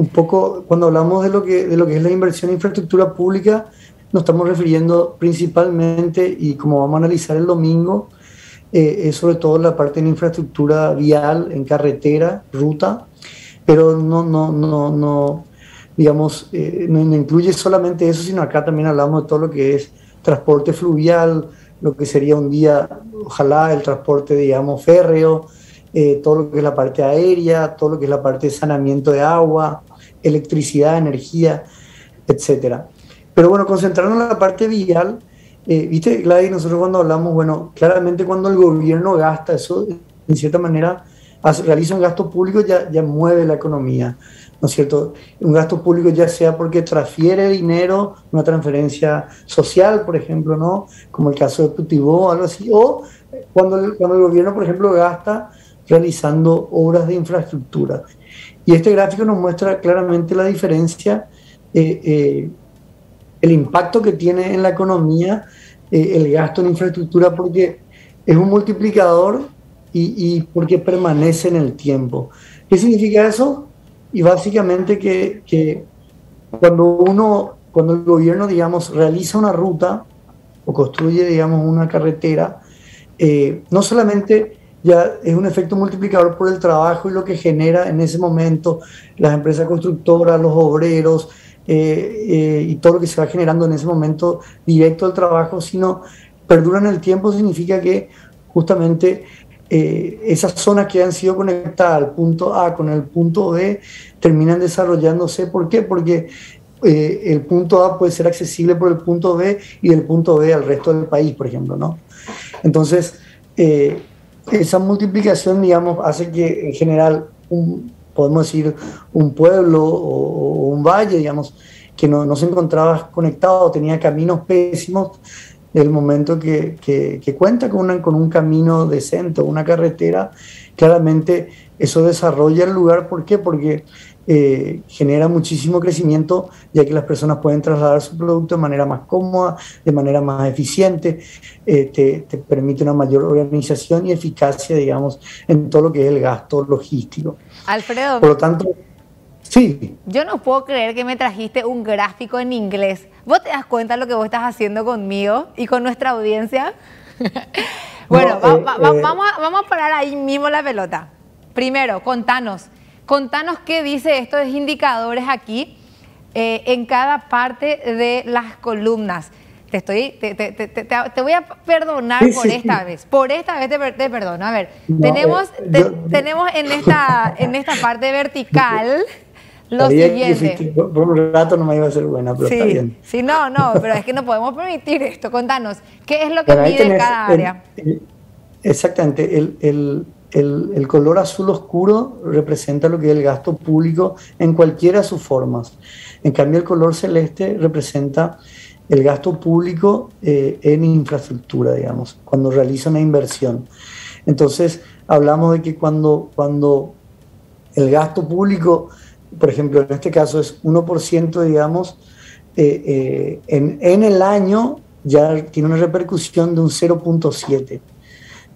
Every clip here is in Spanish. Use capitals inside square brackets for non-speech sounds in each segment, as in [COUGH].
un poco, cuando hablamos de lo que, de lo que es la inversión en infraestructura pública, nos estamos refiriendo principalmente, y como vamos a analizar el domingo, eh, es sobre todo la parte de infraestructura vial, en carretera, ruta, pero no, no, no, no digamos, eh, no, incluye solamente eso, sino acá también hablamos de todo lo que es transporte fluvial, lo que sería un día, ojalá, el transporte, digamos, férreo, eh, todo lo que es la parte aérea, todo lo que es la parte de saneamiento de agua, electricidad, energía, etcétera. Pero bueno, concentrarnos en la parte vial, eh, viste, Gladys, nosotros cuando hablamos, bueno, claramente cuando el gobierno gasta eso, en cierta manera, realiza un gasto público, ya, ya mueve la economía, ¿no es cierto? Un gasto público ya sea porque transfiere dinero, una transferencia social, por ejemplo, ¿no? Como el caso de Putibó o algo así, o cuando cuando el gobierno, por ejemplo, gasta realizando obras de infraestructura. Y este gráfico nos muestra claramente la diferencia, eh, eh, el impacto que tiene en la economía eh, el gasto en infraestructura, porque es un multiplicador y, porque permanece en el tiempo. ¿Qué significa eso? Y básicamente que, cuando uno, cuando el gobierno, digamos, realiza una ruta o construye, digamos, una carretera, no solamente ya es un efecto multiplicador por el trabajo y lo que genera en ese momento las empresas constructoras, los obreros eh, eh, y todo lo que se va generando en ese momento directo al trabajo, sino perdura en el tiempo, significa que justamente eh, esas zonas que han sido conectadas al punto A con el punto B terminan desarrollándose. ¿Por qué? Porque el punto A puede ser accesible por el punto B y del punto B al resto del país, por ejemplo, ¿no? Entonces, esa multiplicación, digamos, hace que en general, podemos decir, un pueblo o, un valle, digamos, que no, se encontraba conectado, tenía caminos pésimos, el momento que, que, cuenta con, una, con un camino decente, una carretera, claramente eso desarrolla el lugar. ¿Por qué? Porque eh, genera muchísimo crecimiento, ya que las personas pueden trasladar su producto de manera más cómoda, de manera más eficiente, eh, te, permite una mayor organización y eficacia, digamos, en todo lo que es el gasto logístico. Alfredo. Por lo tanto, sí. Yo no puedo creer que me trajiste un gráfico en inglés. ¿Vos te das cuenta de lo que vos estás haciendo conmigo y con nuestra audiencia? [LAUGHS] bueno, eh, vamos, a, vamos a parar ahí mismo la pelota. Primero, contanos. Contanos qué dice estos indicadores aquí eh, en cada parte de las columnas. Te, estoy, te, voy a perdonar por esta vez. Por esta vez te, perdono. A ver, tenemos, eh, tenemos en esta, en esta parte vertical [LAUGHS] lo siguiente. por un rato no me iba a ser buena, pero sí, está bien. Sí, no, no, pero es que no podemos permitir esto. Contanos, ¿qué es lo que mide cada área? exactamente, el, el, color azul oscuro representa lo que es el gasto público en cualquiera de sus formas. En cambio, el color celeste representa el gasto público eh, en infraestructura, digamos, cuando realiza una inversión. Entonces, hablamos de que cuando, cuando el gasto público, por ejemplo, en este caso es 1%, digamos, eh, eh, en, en el año ya tiene una repercusión de un 0.7.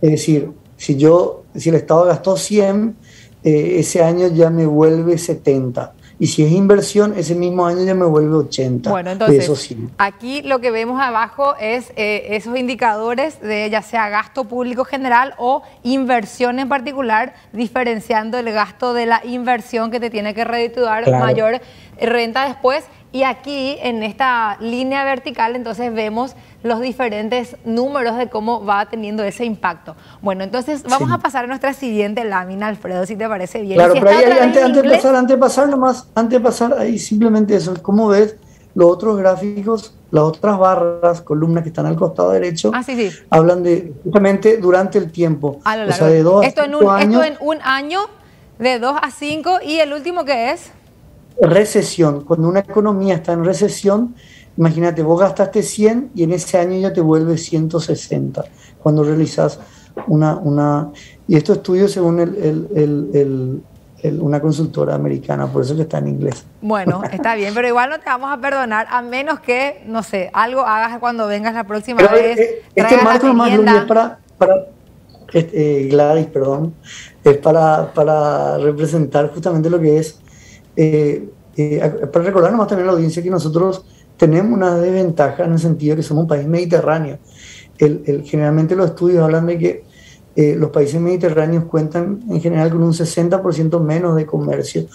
Es decir, si yo, si el Estado gastó 100, eh, ese año ya me vuelve 70. Y si es inversión, ese mismo año ya me vuelve 80. Bueno, entonces, aquí lo que vemos abajo es eh, esos indicadores de ya sea gasto público general o inversión en particular, diferenciando el gasto de la inversión que te tiene que redituar mayor renta después. Y aquí en esta línea vertical entonces vemos los diferentes números de cómo va teniendo ese impacto. Bueno, entonces vamos a pasar a nuestra siguiente lámina, Alfredo, si te parece bien. Claro, pero ahí, antes, de pasar, antes de pasar nomás, antes de pasar ahí simplemente eso, ¿cómo ves los otros gráficos, las otras barras, columnas que están al costado derecho, ah, sí, sí. hablan de justamente durante el tiempo. A lo largo. O sea, de dos esto, en un, años, esto en un año, de dos a cinco, y el último que es recesión. Cuando una economía está en recesión, Imagínate, vos gastaste 100 y en ese año ya te vuelve 160 cuando realizas una... una y esto estudio según el, una consultora americana, por eso que está en inglés. Bueno, [LAUGHS] está bien, pero igual no te vamos a perdonar, a menos que, no sé, algo hagas cuando vengas la próxima vez. Eh, este marco más es para, para este, eh, Gladys, perdón, es para, para representar justamente lo que es eh, eh, para recordar nomás también a la audiencia que nosotros tenemos una desventaja en el sentido de que somos un país mediterráneo. El, generalmente los estudios hablan de que eh, los países mediterráneos cuentan en general con un 60% menos de comercio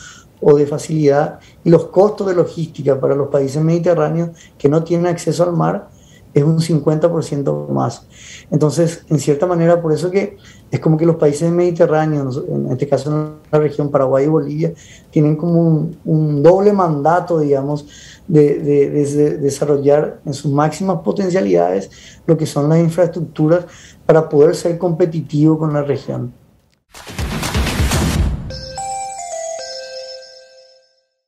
o de facilidad y los costos de logística para los países mediterráneos que no tienen acceso al mar es un 50% más. Entonces, en cierta manera, por eso que es como que los países mediterráneos, en este caso en la región Paraguay y Bolivia, tienen como un, doble mandato, digamos, de, de, desarrollar en sus máximas potencialidades lo que son las infraestructuras para poder ser competitivo con la región.